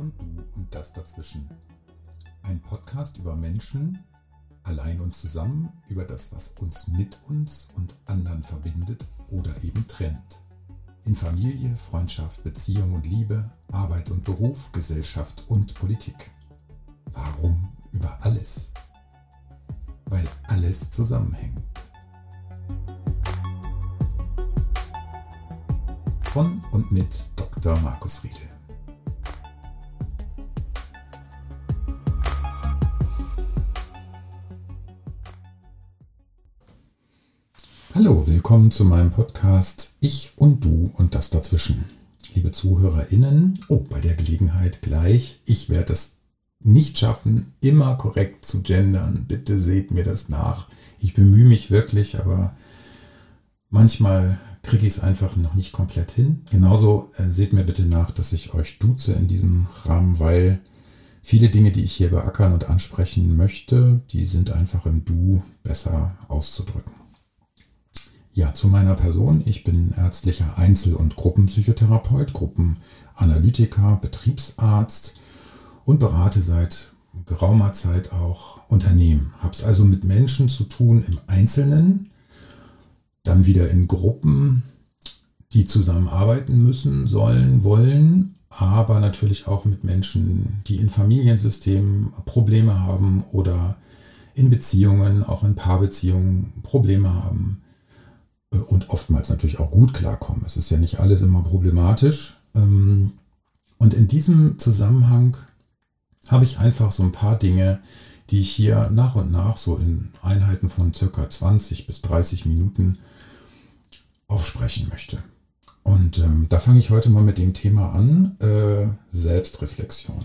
und du und das dazwischen. Ein Podcast über Menschen, allein und zusammen, über das, was uns mit uns und anderen verbindet oder eben trennt. In Familie, Freundschaft, Beziehung und Liebe, Arbeit und Beruf, Gesellschaft und Politik. Warum über alles? Weil alles zusammenhängt. Von und mit Dr. Markus Riedel. Hallo, willkommen zu meinem Podcast Ich und Du und das dazwischen. Liebe ZuhörerInnen, oh, bei der Gelegenheit gleich, ich werde es nicht schaffen, immer korrekt zu gendern. Bitte seht mir das nach. Ich bemühe mich wirklich, aber manchmal kriege ich es einfach noch nicht komplett hin. Genauso äh, seht mir bitte nach, dass ich euch duze in diesem Rahmen, weil viele Dinge, die ich hier beackern und ansprechen möchte, die sind einfach im Du besser auszudrücken. Ja, zu meiner Person. Ich bin ärztlicher Einzel- und Gruppenpsychotherapeut, Gruppenanalytiker, Betriebsarzt und berate seit geraumer Zeit auch Unternehmen. Habe es also mit Menschen zu tun im Einzelnen, dann wieder in Gruppen, die zusammenarbeiten müssen, sollen, wollen, aber natürlich auch mit Menschen, die in Familiensystemen Probleme haben oder in Beziehungen, auch in Paarbeziehungen Probleme haben und oftmals natürlich auch gut klarkommen. Es ist ja nicht alles immer problematisch. Ähm, und in diesem Zusammenhang habe ich einfach so ein paar Dinge, die ich hier nach und nach so in Einheiten von circa 20 bis 30 Minuten aufsprechen möchte. Und ähm, da fange ich heute mal mit dem Thema an, äh, Selbstreflexion.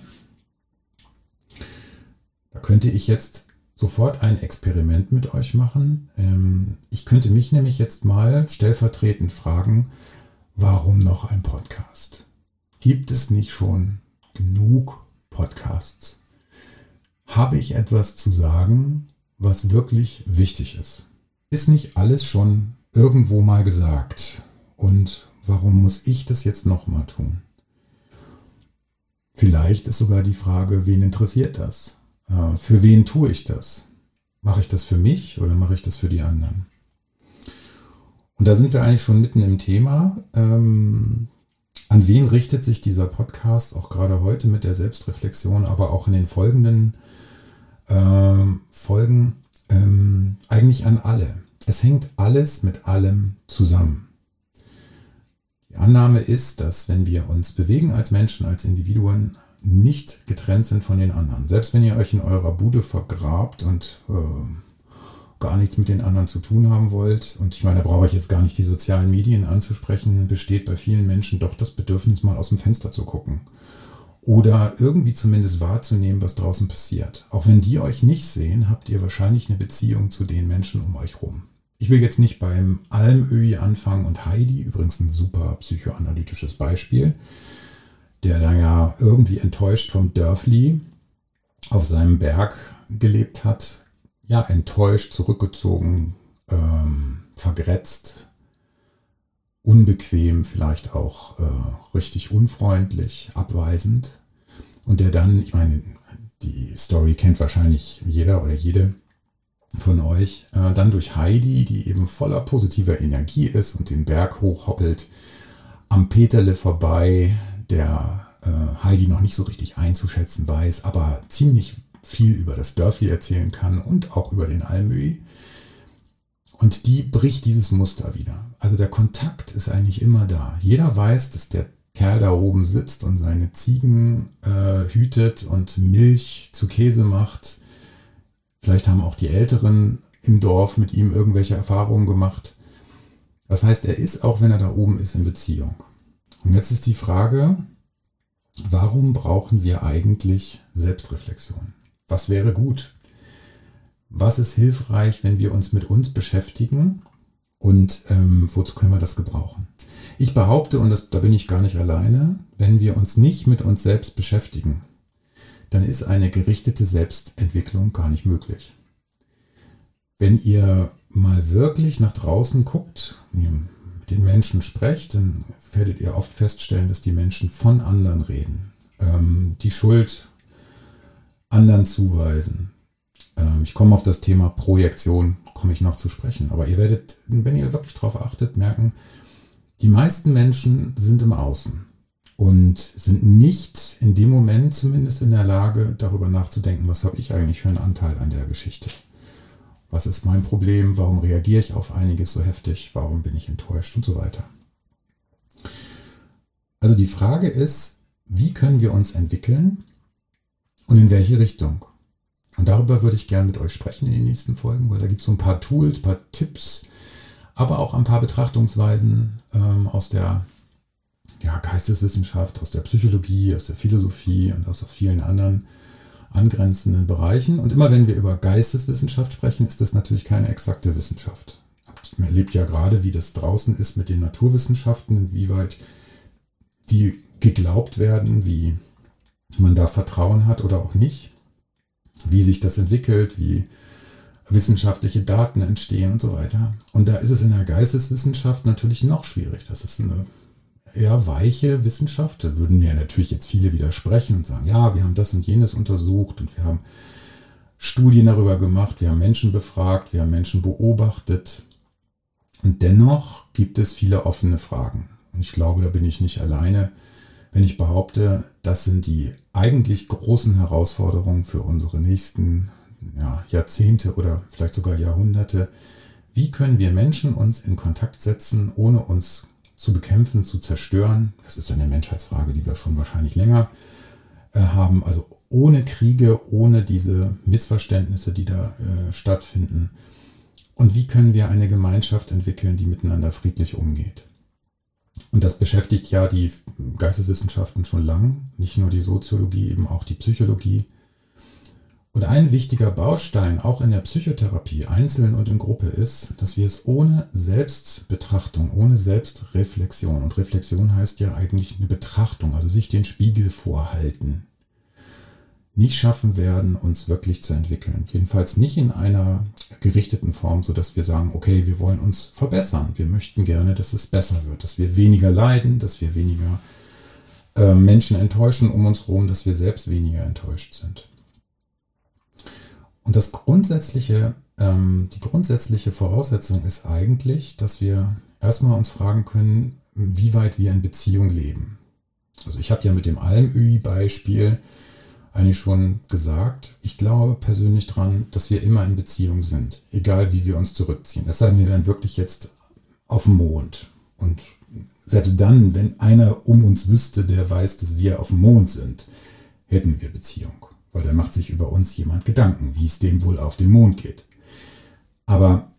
Da könnte ich jetzt sofort ein Experiment mit euch machen. Ähm, ich könnte mich nämlich jetzt mal stellvertretend fragen, warum noch ein Podcast? Gibt es nicht schon genug Podcasts? Habe ich etwas zu sagen, was wirklich wichtig ist? Ist nicht alles schon irgendwo mal gesagt? Und warum muss ich das jetzt nochmal tun? Vielleicht ist sogar die Frage, wen interessiert das? Für wen tue ich das? Mache ich das für mich oder mache ich das für die anderen? Und da sind wir eigentlich schon mitten im Thema. Ähm, an wen richtet sich dieser Podcast auch gerade heute mit der Selbstreflexion, aber auch in den folgenden äh, Folgen ähm, eigentlich an alle? Es hängt alles mit allem zusammen. Die Annahme ist, dass wenn wir uns bewegen als Menschen, als Individuen, nicht getrennt sind von den anderen. Selbst wenn ihr euch in eurer Bude vergrabt und äh, gar nichts mit den anderen zu tun haben wollt, und ich meine, da brauche ich jetzt gar nicht die sozialen Medien anzusprechen, besteht bei vielen Menschen doch das Bedürfnis, mal aus dem Fenster zu gucken. Oder irgendwie zumindest wahrzunehmen, was draußen passiert. Auch wenn die euch nicht sehen, habt ihr wahrscheinlich eine Beziehung zu den Menschen um euch rum. Ich will jetzt nicht beim Almöhi anfangen und Heidi, übrigens ein super psychoanalytisches Beispiel der da ja irgendwie enttäuscht vom Dörfli auf seinem Berg gelebt hat, ja, enttäuscht, zurückgezogen, ähm, vergrätzt, unbequem, vielleicht auch äh, richtig unfreundlich, abweisend. Und der dann, ich meine, die Story kennt wahrscheinlich jeder oder jede von euch, äh, dann durch Heidi, die eben voller positiver Energie ist und den Berg hochhoppelt, am Peterle vorbei, der äh, Heidi noch nicht so richtig einzuschätzen weiß, aber ziemlich viel über das Dörfli erzählen kann und auch über den Almöhi. Und die bricht dieses Muster wieder. Also der Kontakt ist eigentlich immer da. Jeder weiß, dass der Kerl da oben sitzt und seine Ziegen äh, hütet und Milch zu Käse macht. Vielleicht haben auch die Älteren im Dorf mit ihm irgendwelche Erfahrungen gemacht. Das heißt, er ist, auch wenn er da oben ist, in Beziehung. Und jetzt ist die Frage, warum brauchen wir eigentlich Selbstreflexion? Was wäre gut? Was ist hilfreich, wenn wir uns mit uns beschäftigen? Und ähm, wozu können wir das gebrauchen? Ich behaupte, und das, da bin ich gar nicht alleine, wenn wir uns nicht mit uns selbst beschäftigen, dann ist eine gerichtete Selbstentwicklung gar nicht möglich. Wenn ihr mal wirklich nach draußen guckt, den Menschen sprecht, dann werdet ihr oft feststellen, dass die Menschen von anderen reden. ähm, die Schuld anderen zuweisen. Ähm, ich komme auf das Thema Projektion, komme ich noch zu sprechen. Aber ihr werdet, wenn ihr wirklich darauf achtet, merken, die meisten Menschen sind im Außen und sind nicht in dem Moment zumindest in der Lage, darüber nachzudenken, was habe ich eigentlich für einen Anteil an der Geschichte. Was ist mein Problem? Warum reagiere ich auf einiges so heftig? Warum bin ich enttäuscht und so weiter? Also die Frage ist, wie können wir uns entwickeln und in welche Richtung? Und darüber würde ich gerne mit euch sprechen in den nächsten Folgen, weil da gibt es so ein paar Tools, ein paar Tipps, aber auch ein paar Betrachtungsweisen ähm, aus der ja, Geisteswissenschaft, aus der Psychologie, aus der Philosophie und aus vielen anderen angrenzenden Bereichen. Und immer wenn wir über Geisteswissenschaft sprechen, ist das natürlich keine exakte Wissenschaft. Man erlebt ja gerade, wie das draußen ist mit den Naturwissenschaften, inwieweit die geglaubt werden, wie man da Vertrauen hat oder auch nicht, wie sich das entwickelt, wie wissenschaftliche Daten entstehen und so weiter. Und da ist es in der Geisteswissenschaft natürlich noch schwierig. Das ist eine eher weiche Wissenschaft. Da würden mir natürlich jetzt viele widersprechen und sagen, ja, wir haben das und jenes untersucht und wir haben Studien darüber gemacht, wir haben Menschen befragt, wir haben Menschen beobachtet. Und dennoch gibt es viele offene Fragen. Und ich glaube, da bin ich nicht alleine, wenn ich behaupte, das sind die eigentlich großen Herausforderungen für unsere nächsten ja, Jahrzehnte oder vielleicht sogar Jahrhunderte. Wie können wir Menschen uns in Kontakt setzen, ohne uns zu bekämpfen, zu zerstören? Das ist eine Menschheitsfrage, die wir schon wahrscheinlich länger äh, haben. Also ohne Kriege, ohne diese Missverständnisse, die da äh, stattfinden. Und wie können wir eine Gemeinschaft entwickeln, die miteinander friedlich umgeht? Und das beschäftigt ja die Geisteswissenschaften schon lang, nicht nur die Soziologie, eben auch die Psychologie. Und ein wichtiger Baustein auch in der Psychotherapie, einzeln und in Gruppe, ist, dass wir es ohne Selbstbetrachtung, ohne Selbstreflexion, und Reflexion heißt ja eigentlich eine Betrachtung, also sich den Spiegel vorhalten, nicht schaffen werden, uns wirklich zu entwickeln. Jedenfalls nicht in einer gerichteten Form, sodass wir sagen, okay, wir wollen uns verbessern. Wir möchten gerne, dass es besser wird, dass wir weniger leiden, dass wir weniger äh, Menschen enttäuschen um uns herum, dass wir selbst weniger enttäuscht sind. Und das grundsätzliche, ähm, die grundsätzliche Voraussetzung ist eigentlich, dass wir erstmal uns fragen können, wie weit wir in Beziehung leben. Also ich habe ja mit dem Almöhi-Beispiel eigentlich schon gesagt, ich glaube persönlich dran, dass wir immer in Beziehung sind, egal wie wir uns zurückziehen. Es sei denn, wir wären wirklich jetzt auf dem Mond. Und selbst dann, wenn einer um uns wüsste, der weiß, dass wir auf dem Mond sind, hätten wir Beziehung. Weil dann macht sich über uns jemand Gedanken, wie es dem wohl auf den Mond geht. Aber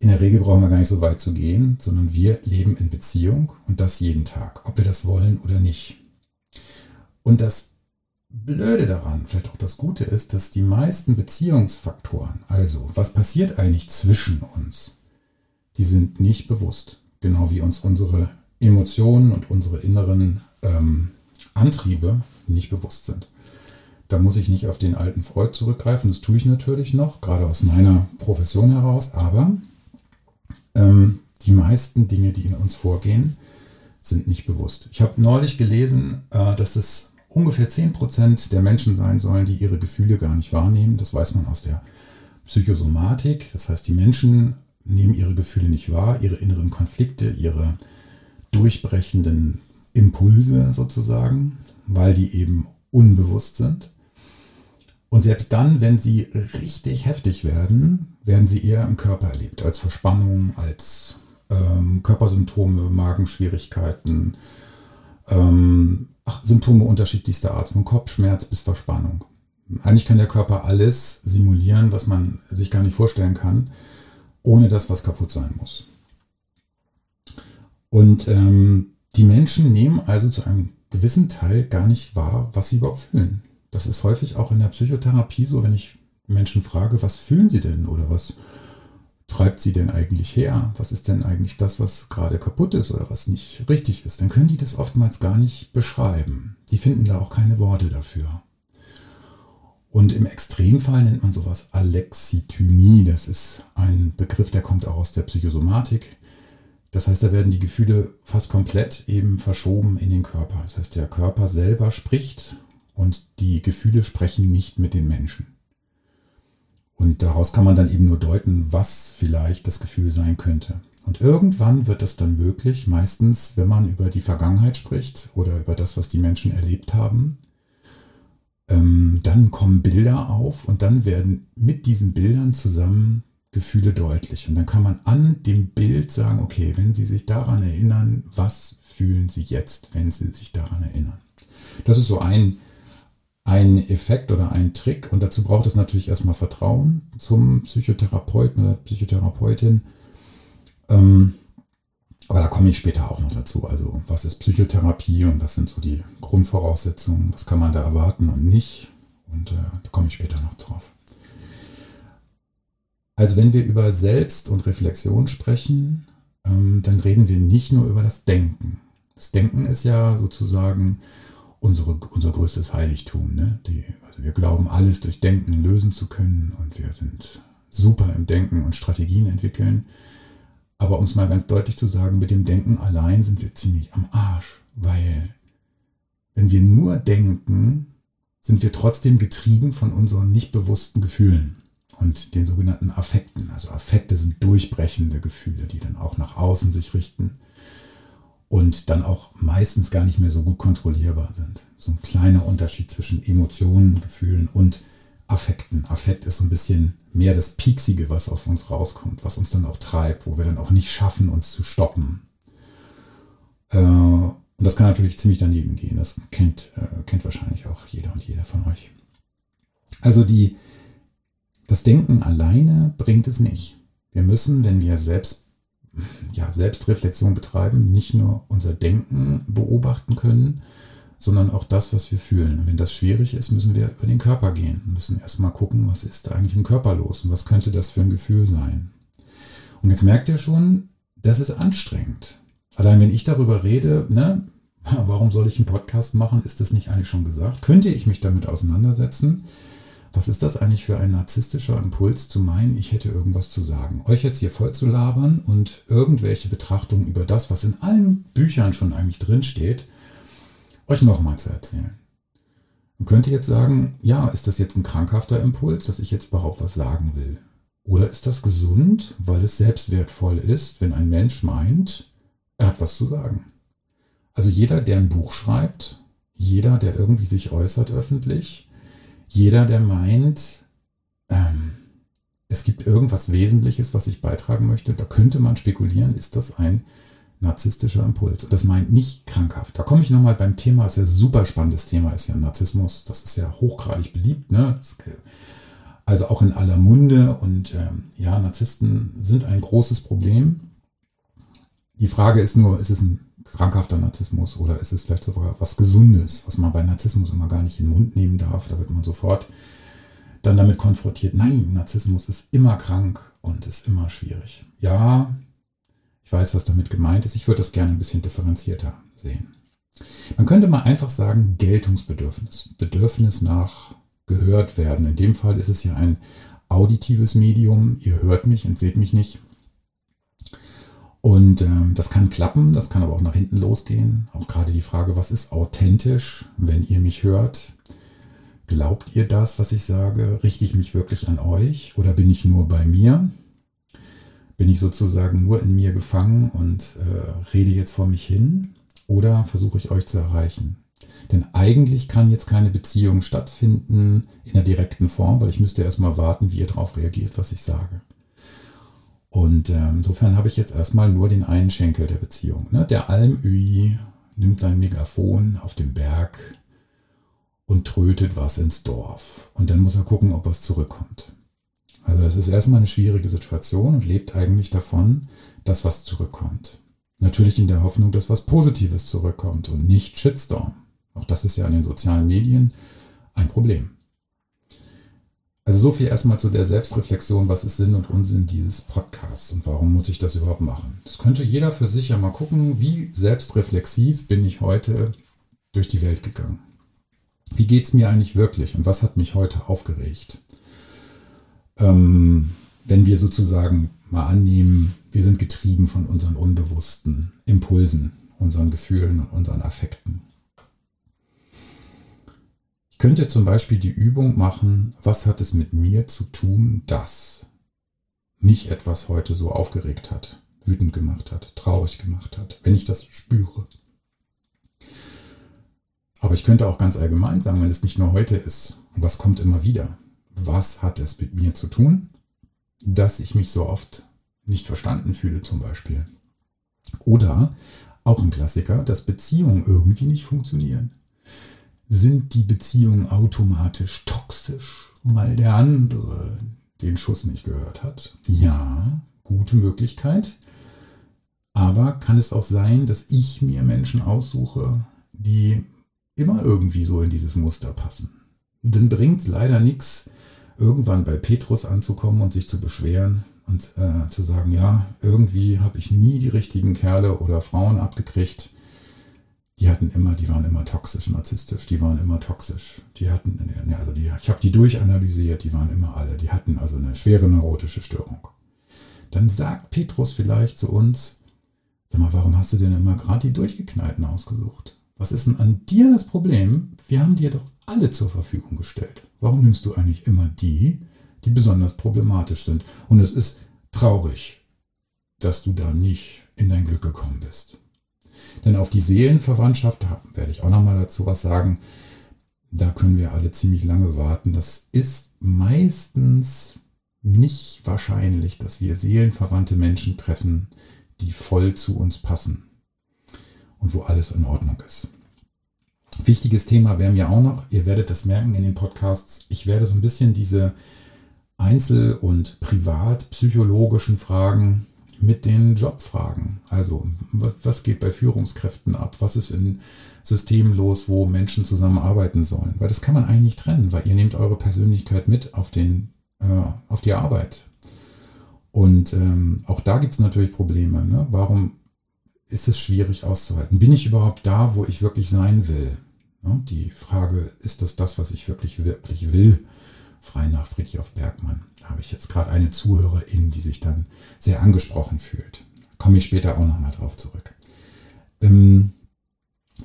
in der Regel brauchen wir gar nicht so weit zu gehen, sondern wir leben in Beziehung und das jeden Tag, ob wir das wollen oder nicht. Und das Blöde daran, vielleicht auch das Gute ist, dass die meisten Beziehungsfaktoren, also was passiert eigentlich zwischen uns, die sind nicht bewusst. Genau wie uns unsere Emotionen und unsere inneren ähm, Antriebe nicht bewusst sind. Da muss ich nicht auf den alten Freud zurückgreifen, das tue ich natürlich noch, gerade aus meiner Profession heraus, aber ähm, die meisten Dinge, die in uns vorgehen, sind nicht bewusst. Ich habe neulich gelesen, äh, dass es ungefähr 10% der Menschen sein sollen, die ihre Gefühle gar nicht wahrnehmen. Das weiß man aus der Psychosomatik. Das heißt, die Menschen nehmen ihre Gefühle nicht wahr, ihre inneren Konflikte, ihre durchbrechenden Impulse sozusagen, weil die eben unbewusst sind. Und selbst dann, wenn sie richtig heftig werden, werden sie eher im Körper erlebt, als Verspannung, als ähm, Körpersymptome, Magenschwierigkeiten, ähm, ach, Symptome unterschiedlichster Art, von Kopfschmerz bis Verspannung. Eigentlich kann der Körper alles simulieren, was man sich gar nicht vorstellen kann, ohne dass was kaputt sein muss. Und ähm, die Menschen nehmen also zu einem gewissen Teil gar nicht wahr, was sie überhaupt fühlen. Das ist häufig auch in der Psychotherapie so, wenn ich Menschen frage, was fühlen sie denn oder was treibt sie denn eigentlich her? Was ist denn eigentlich das, was gerade kaputt ist oder was nicht richtig ist? Dann können die das oftmals gar nicht beschreiben. Die finden da auch keine Worte dafür. Und im Extremfall nennt man sowas Alexithymie. Das ist ein Begriff, der kommt auch aus der Psychosomatik. Das heißt, da werden die Gefühle fast komplett eben verschoben in den Körper. Das heißt, der Körper selber spricht und die Gefühle sprechen nicht mit den Menschen. Und daraus kann man dann eben nur deuten, was vielleicht das Gefühl sein könnte. Und irgendwann wird das dann möglich, meistens wenn man über die Vergangenheit spricht oder über das, was die Menschen erlebt haben. Ähm, dann kommen Bilder auf und dann werden mit diesen Bildern zusammen Gefühle deutlich. Und dann kann man an dem Bild sagen, okay, wenn Sie sich daran erinnern, was fühlen Sie jetzt, wenn Sie sich daran erinnern? Das ist so ein, ein Effekt oder ein Trick. Und dazu braucht es natürlich erstmal Vertrauen zum Psychotherapeuten oder Psychotherapeutin ähm, aber da komme ich später auch noch dazu. Also was ist Psychotherapie und was sind so die Grundvoraussetzungen, was kann man da erwarten und nicht. Und äh, da komme ich später noch drauf. Also wenn wir über Selbst und Reflexion sprechen, ähm, dann reden wir nicht nur über das Denken. Das Denken ist ja sozusagen unsere, unser größtes Heiligtum. Ne? Die, also wir glauben, alles durch Denken lösen zu können und wir sind super im Denken und Strategien entwickeln. Aber um es mal ganz deutlich zu sagen, mit dem Denken allein sind wir ziemlich am Arsch, weil wenn wir nur denken, sind wir trotzdem getrieben von unseren nicht bewussten Gefühlen und den sogenannten Affekten. Also Affekte sind durchbrechende Gefühle, die dann auch nach außen sich richten und dann auch meistens gar nicht mehr so gut kontrollierbar sind. So ein kleiner Unterschied zwischen Emotionen, Gefühlen und Affekten. Affekt ist so ein bisschen mehr das Pieksige, was aus uns rauskommt, was uns dann auch treibt, wo wir dann auch nicht schaffen, uns zu stoppen. Äh, und das kann natürlich ziemlich daneben gehen. Das kennt, äh, kennt wahrscheinlich auch jeder und jeder von euch. Also die, das Denken alleine bringt es nicht. Wir müssen, wenn wir selbst, ja, Selbstreflexion betreiben, nicht nur unser Denken beobachten können, sondern auch das, was wir fühlen. Und wenn das schwierig ist, müssen wir über den Körper gehen. Wir müssen erstmal gucken, was ist da eigentlich im Körper los und was könnte das für ein Gefühl sein. Und jetzt merkt ihr schon, das ist anstrengend. Allein wenn ich darüber rede, ne, warum soll ich einen Podcast machen, ist das nicht eigentlich schon gesagt? Könnte ich mich damit auseinandersetzen? Was ist das eigentlich für ein narzisstischer Impuls zu meinen, ich hätte irgendwas zu sagen? Euch jetzt hier voll zu labern und irgendwelche Betrachtungen über das, was in allen Büchern schon eigentlich drinsteht, euch nochmal zu erzählen. Man könnte jetzt sagen, ja, ist das jetzt ein krankhafter Impuls, dass ich jetzt überhaupt was sagen will? Oder ist das gesund, weil es selbstwertvoll ist, wenn ein Mensch meint, er hat was zu sagen? Also jeder, der ein Buch schreibt, jeder, der irgendwie sich äußert öffentlich, jeder, der meint, ähm, es gibt irgendwas Wesentliches, was ich beitragen möchte, da könnte man spekulieren, ist das ein narzisstischer Impuls. Und das meint nicht krankhaft. Da komme ich nochmal beim Thema, ist ja ein super spannendes Thema, ist ja Narzissmus. Das ist ja hochgradig beliebt. Ne? also auch in aller Munde. Und ähm, ja, Narzissten sind ein großes Problem. Die Frage ist nur, ist es ein krankhafter Narzissmus oder ist es vielleicht sogar was Gesundes, was man bei Narzissmus immer gar nicht in den Mund nehmen darf. Da wird man sofort dann damit konfrontiert. Nein, Narzissmus ist immer krank und ist immer schwierig. Ja, ich weiß, was damit gemeint ist. Ich würde das gerne ein bisschen differenzierter sehen. Man könnte mal einfach sagen, Geltungsbedürfnis. Bedürfnis nach gehört werden. In dem Fall ist es ja ein auditives Medium. Ihr hört mich und seht mich nicht. Und ähm, das kann klappen, das kann aber auch nach hinten losgehen. Auch gerade die Frage, was ist authentisch, wenn ihr mich hört? Glaubt ihr das, was ich sage? Richte ich mich wirklich an euch oder bin ich nur bei mir? Bin ich sozusagen nur in mir gefangen und äh, rede jetzt vor mich hin oder versuche ich euch zu erreichen? Denn eigentlich kann jetzt keine Beziehung stattfinden in der direkten Form, weil ich müsste erstmal warten, wie ihr darauf reagiert, was ich sage. Und äh, insofern habe ich jetzt erstmal nur den einen Schenkel der Beziehung. Ne? Der Almöhi nimmt sein Megafon auf dem Berg und trötet was ins Dorf. Und dann muss er gucken, ob was zurückkommt. Also das ist erstmal eine schwierige Situation und lebt eigentlich davon, dass was zurückkommt. Natürlich in der Hoffnung, dass was Positives zurückkommt und nicht Shitstorm. Auch das ist ja in den sozialen Medien ein Problem. Also so viel erstmal zu der Selbstreflexion, was ist Sinn und Unsinn dieses Podcasts und warum muss ich das überhaupt machen. Das könnte jeder für sich ja mal gucken, wie selbstreflexiv bin ich heute durch die Welt gegangen. Wie geht es mir eigentlich wirklich und was hat mich heute aufgeregt? ähm, wenn wir sozusagen mal annehmen, wir sind getrieben von unseren unbewussten Impulsen, unseren Gefühlen und unseren Affekten. Ich könnte zum Beispiel die Übung machen, was hat es mit mir zu tun, dass mich etwas heute so aufgeregt hat, wütend gemacht hat, traurig gemacht hat, wenn ich das spüre. Aber ich könnte auch ganz allgemein sagen, wenn es nicht nur heute ist, was kommt immer wieder? Was hat es mit mir zu tun, dass ich mich so oft nicht verstanden fühle zum Beispiel? Oder auch ein Klassiker, dass Beziehungen irgendwie nicht funktionieren. Sind die Beziehungen automatisch toxisch, weil der andere den Schuss nicht gehört hat? Ja, gute Möglichkeit. Aber kann es auch sein, dass ich mir Menschen aussuche, die immer irgendwie so in dieses Muster passen? Dann bringt es leider nichts, irgendwann bei Petrus anzukommen und sich zu beschweren und äh, zu sagen, ja, irgendwie habe ich nie die richtigen Kerle oder Frauen abgekriegt. Die hatten immer, die waren immer toxisch, narzisstisch, die waren immer toxisch. Die hatten, also die, ich habe die durchanalysiert, die waren immer alle, die hatten also eine schwere neurotische Störung. Dann sagt Petrus vielleicht zu uns, sag mal, warum hast du denn immer gerade die Durchgeknallten ausgesucht? Was ist denn an dir das Problem? Wir haben dir doch alle zur Verfügung gestellt. Warum nimmst du eigentlich immer die, die besonders problematisch sind? Und es ist traurig, dass du da nicht in dein Glück gekommen bist. Denn auf die Seelenverwandtschaft, da werde ich auch nochmal dazu was sagen, da können wir alle ziemlich lange warten. Das ist meistens nicht wahrscheinlich, dass wir seelenverwandte Menschen treffen, die voll zu uns passen und wo alles in Ordnung ist. Wichtiges Thema wäre mir auch noch, ihr werdet das merken in den Podcasts, ich werde so ein bisschen diese einzel- und privatpsychologischen Fragen mit den Jobfragen. Also, was geht bei Führungskräften ab? Was ist in Systemen los, wo Menschen zusammenarbeiten sollen? Weil das kann man eigentlich trennen, weil ihr nehmt eure Persönlichkeit mit auf, den, äh, auf die Arbeit. Und ähm, auch da gibt es natürlich Probleme. Ne? Warum ist es schwierig auszuhalten? Bin ich überhaupt da, wo ich wirklich sein will? Ne? Die Frage, ist das das, was ich wirklich, wirklich will? Frei nach Friedrich Bergmann. Da habe ich jetzt gerade eine Zuhörerin, die sich dann sehr angesprochen fühlt. Komme ich später auch nochmal drauf zurück. Ähm,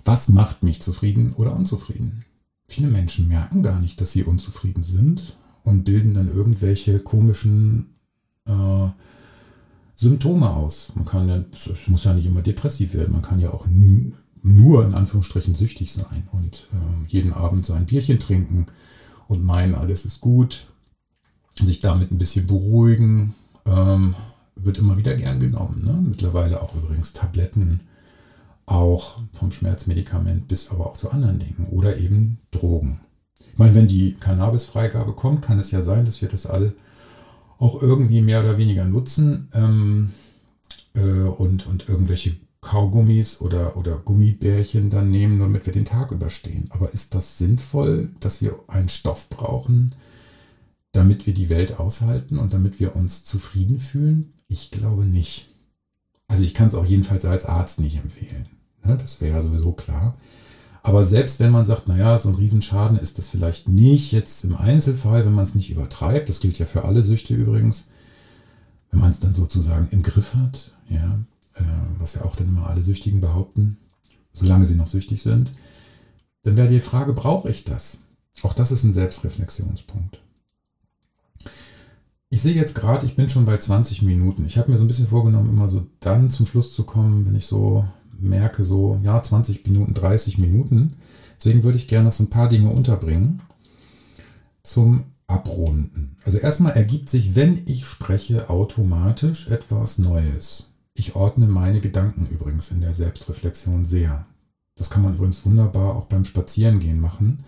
was macht mich zufrieden oder unzufrieden? Viele Menschen merken gar nicht, dass sie unzufrieden sind und bilden dann irgendwelche komischen äh, Symptome aus. Man kann ja, muss ja nicht immer depressiv werden, man kann ja auch nur in Anführungsstrichen süchtig sein und äh, jeden Abend sein Bierchen trinken und meinen, alles ist gut, sich damit ein bisschen beruhigen, ähm, wird immer wieder gern genommen. Ne? Mittlerweile auch übrigens Tabletten, auch vom Schmerzmedikament bis aber auch zu anderen Dingen oder eben Drogen. Ich meine, wenn die Cannabis-Freigabe kommt, kann es ja sein, dass wir das alle auch irgendwie mehr oder weniger nutzen ähm, äh, und, und irgendwelche Kaugummis oder, oder Gummibärchen dann nehmen, damit wir den Tag überstehen. Aber ist das sinnvoll, dass wir einen Stoff brauchen, damit wir die Welt aushalten und damit wir uns zufrieden fühlen? Ich glaube nicht. Also ich kann es auch jedenfalls als Arzt nicht empfehlen. Ne? Das wäre ja sowieso klar. Aber selbst wenn man sagt, naja, so ein Riesenschaden ist das vielleicht nicht jetzt im Einzelfall, wenn man es nicht übertreibt, das gilt ja für alle Süchte übrigens, wenn man es dann sozusagen im Griff hat, ja, äh, was ja auch dann immer alle Süchtigen behaupten, solange sie noch süchtig sind, dann wäre die Frage, brauche ich das? Auch das ist ein Selbstreflexionspunkt. Ich sehe jetzt gerade, ich bin schon bei 20 Minuten. Ich habe mir so ein bisschen vorgenommen, immer so dann zum Schluss zu kommen, wenn ich so merke, so, ja, 20 Minuten, 30 Minuten. Deswegen würde ich gerne noch so ein paar Dinge unterbringen zum Abrunden. Also erstmal ergibt sich, wenn ich spreche, automatisch etwas Neues. Ich ordne meine Gedanken übrigens in der Selbstreflexion sehr. Das kann man übrigens wunderbar auch beim Spazierengehen machen.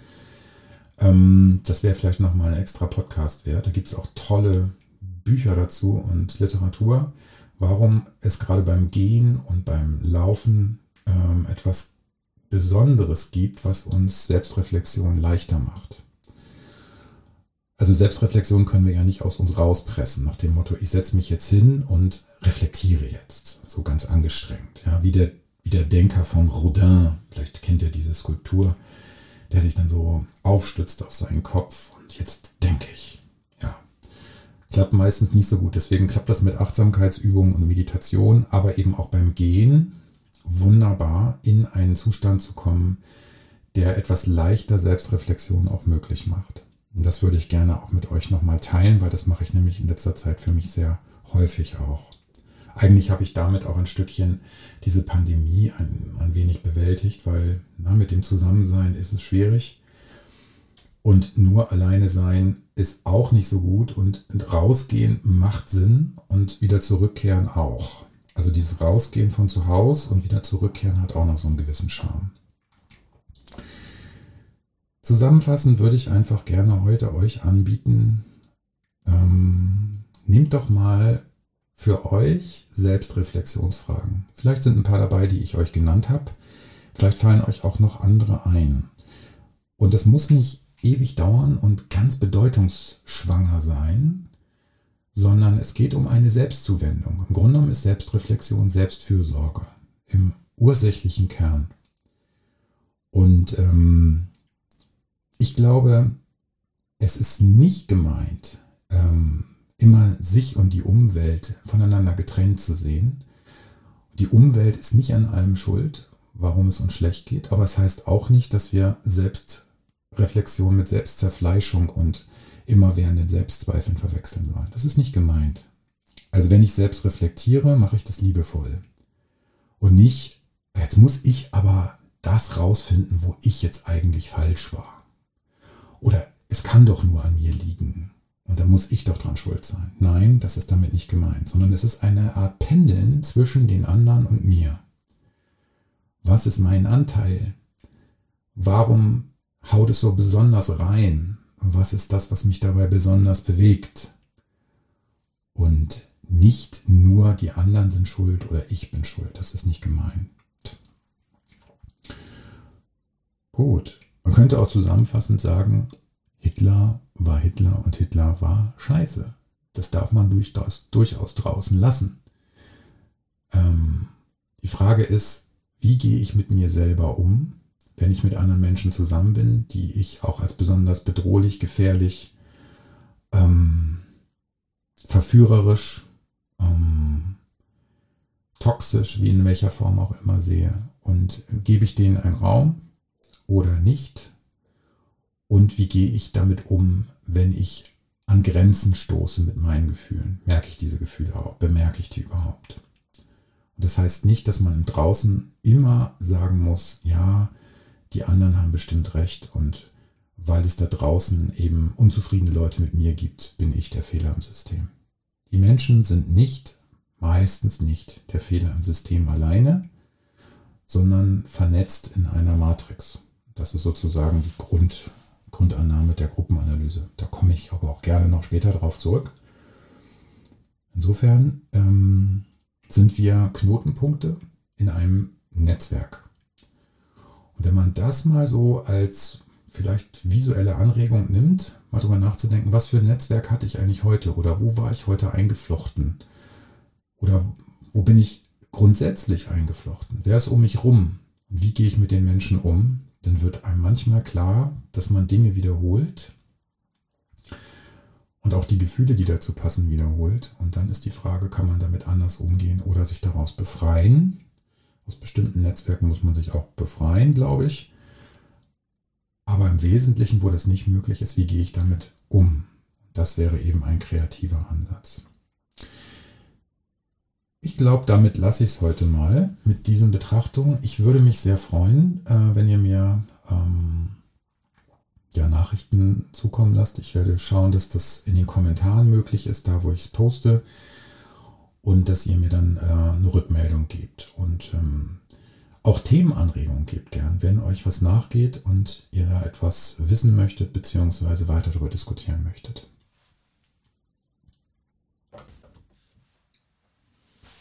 Ähm, das wäre vielleicht nochmal ein extra Podcast wert. Da gibt es auch tolle Bücher dazu und Literatur, warum es gerade beim Gehen und beim Laufen ähm, etwas Besonderes gibt, was uns Selbstreflexion leichter macht. Also Selbstreflexion können wir ja nicht aus uns rauspressen, nach dem Motto, ich setze mich jetzt hin und reflektiere jetzt, so ganz angestrengt. Ja, wie, der, wie der Denker von Rodin, vielleicht kennt ihr diese Skulptur, der sich dann so aufstützt auf seinen Kopf und jetzt denke ich. Ja, klappt meistens nicht so gut. Deswegen klappt das mit Achtsamkeitsübungen und Meditation, aber eben auch beim Gehen wunderbar in einen Zustand zu kommen, der etwas leichter Selbstreflexion auch möglich macht. Das würde ich gerne auch mit euch nochmal teilen, weil das mache ich nämlich in letzter Zeit für mich sehr häufig auch. Eigentlich habe ich damit auch ein Stückchen diese Pandemie ein, ein wenig bewältigt, weil na, mit dem Zusammensein ist es schwierig. Und nur alleine sein ist auch nicht so gut und rausgehen macht Sinn und wieder zurückkehren auch. Also dieses Rausgehen von zu Hause und wieder zurückkehren hat auch noch so einen gewissen Charme. Zusammenfassend würde ich einfach gerne heute euch anbieten, ähm, nehmt doch mal für euch Selbstreflexionsfragen. Vielleicht sind ein paar dabei, die ich euch genannt habe. Vielleicht fallen euch auch noch andere ein. Und es muss nicht ewig dauern und ganz bedeutungsschwanger sein, sondern es geht um eine Selbstzuwendung. Im Grunde genommen ist Selbstreflexion Selbstfürsorge im ursächlichen Kern. Und ähm, ich glaube, es ist nicht gemeint, ähm, immer sich und die Umwelt voneinander getrennt zu sehen. Die Umwelt ist nicht an allem schuld, warum es uns schlecht geht, aber es heißt auch nicht, dass wir Selbstreflexion mit Selbstzerfleischung und immerwährenden Selbstzweifeln verwechseln sollen. Das ist nicht gemeint. Also wenn ich selbst reflektiere, mache ich das liebevoll. Und nicht, jetzt muss ich aber das rausfinden, wo ich jetzt eigentlich falsch war. Oder es kann doch nur an mir liegen. Und da muss ich doch dran schuld sein. Nein, das ist damit nicht gemeint, sondern es ist eine Art Pendeln zwischen den anderen und mir. Was ist mein Anteil? Warum haut es so besonders rein? Was ist das, was mich dabei besonders bewegt? Und nicht nur die anderen sind schuld oder ich bin schuld. Das ist nicht gemeint. Gut. Man könnte auch zusammenfassend sagen, Hitler war Hitler und Hitler war scheiße. Das darf man durchaus, durchaus draußen lassen. Ähm, die Frage ist, wie gehe ich mit mir selber um, wenn ich mit anderen Menschen zusammen bin, die ich auch als besonders bedrohlich, gefährlich, ähm, verführerisch, ähm, toxisch, wie in welcher Form auch immer sehe. Und gebe ich denen einen Raum oder nicht? Und wie gehe ich damit um, wenn ich an Grenzen stoße mit meinen Gefühlen? Merke ich diese Gefühle auch? Bemerke ich die überhaupt? Und das heißt nicht, dass man draußen immer sagen muss, ja, die anderen haben bestimmt recht und weil es da draußen eben unzufriedene Leute mit mir gibt, bin ich der Fehler im System. Die Menschen sind nicht, meistens nicht der Fehler im System alleine, sondern vernetzt in einer Matrix. Das ist sozusagen die Grund, Grundannahme der Gruppenanalyse. Da komme ich aber auch gerne noch später darauf zurück. Insofern ähm, sind wir Knotenpunkte in einem Netzwerk. Und wenn man das mal so als vielleicht visuelle Anregung nimmt, mal drüber nachzudenken, was für ein Netzwerk hatte ich eigentlich heute oder wo war ich heute eingeflochten oder wo bin ich grundsätzlich eingeflochten? Wer ist um mich rum? Und wie gehe ich mit den Menschen um, dann wird einem manchmal klar, dass man Dinge wiederholt und auch die Gefühle, die dazu passen, wiederholt. Und dann ist die Frage, kann man damit anders umgehen oder sich daraus befreien? Aus bestimmten Netzwerken muss man sich auch befreien, glaube ich. Aber im Wesentlichen, wo das nicht möglich ist, wie gehe ich damit um? Das wäre eben ein kreativer Ansatz. Ich glaube, damit lasse ich es heute mal mit diesen Betrachtungen. Ich würde mich sehr freuen, äh, wenn ihr mir ähm, ja, Nachrichten zukommen lasst. Ich werde schauen, dass das in den Kommentaren möglich ist, da wo ich es poste. Und dass ihr mir dann äh, eine Rückmeldung gebt. Und ähm, auch Themenanregungen gebt gern, wenn euch was nachgeht und ihr da etwas wissen möchtet, beziehungsweise weiter darüber diskutieren möchtet.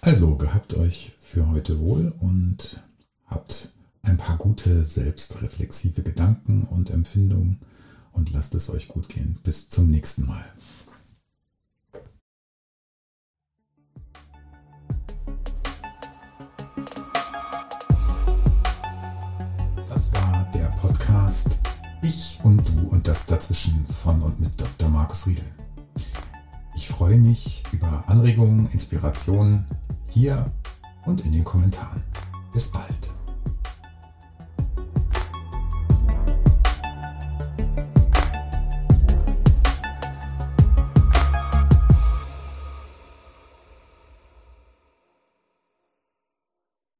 Also gehabt euch für heute wohl und habt ein paar gute selbstreflexive Gedanken und Empfindungen und lasst es euch gut gehen. Bis zum nächsten Mal. Das war der Podcast Ich und du und das dazwischen von und mit Dr. Markus Riedel. Ich freue mich über Anregungen, Inspirationen hier und in den Kommentaren. Bis bald.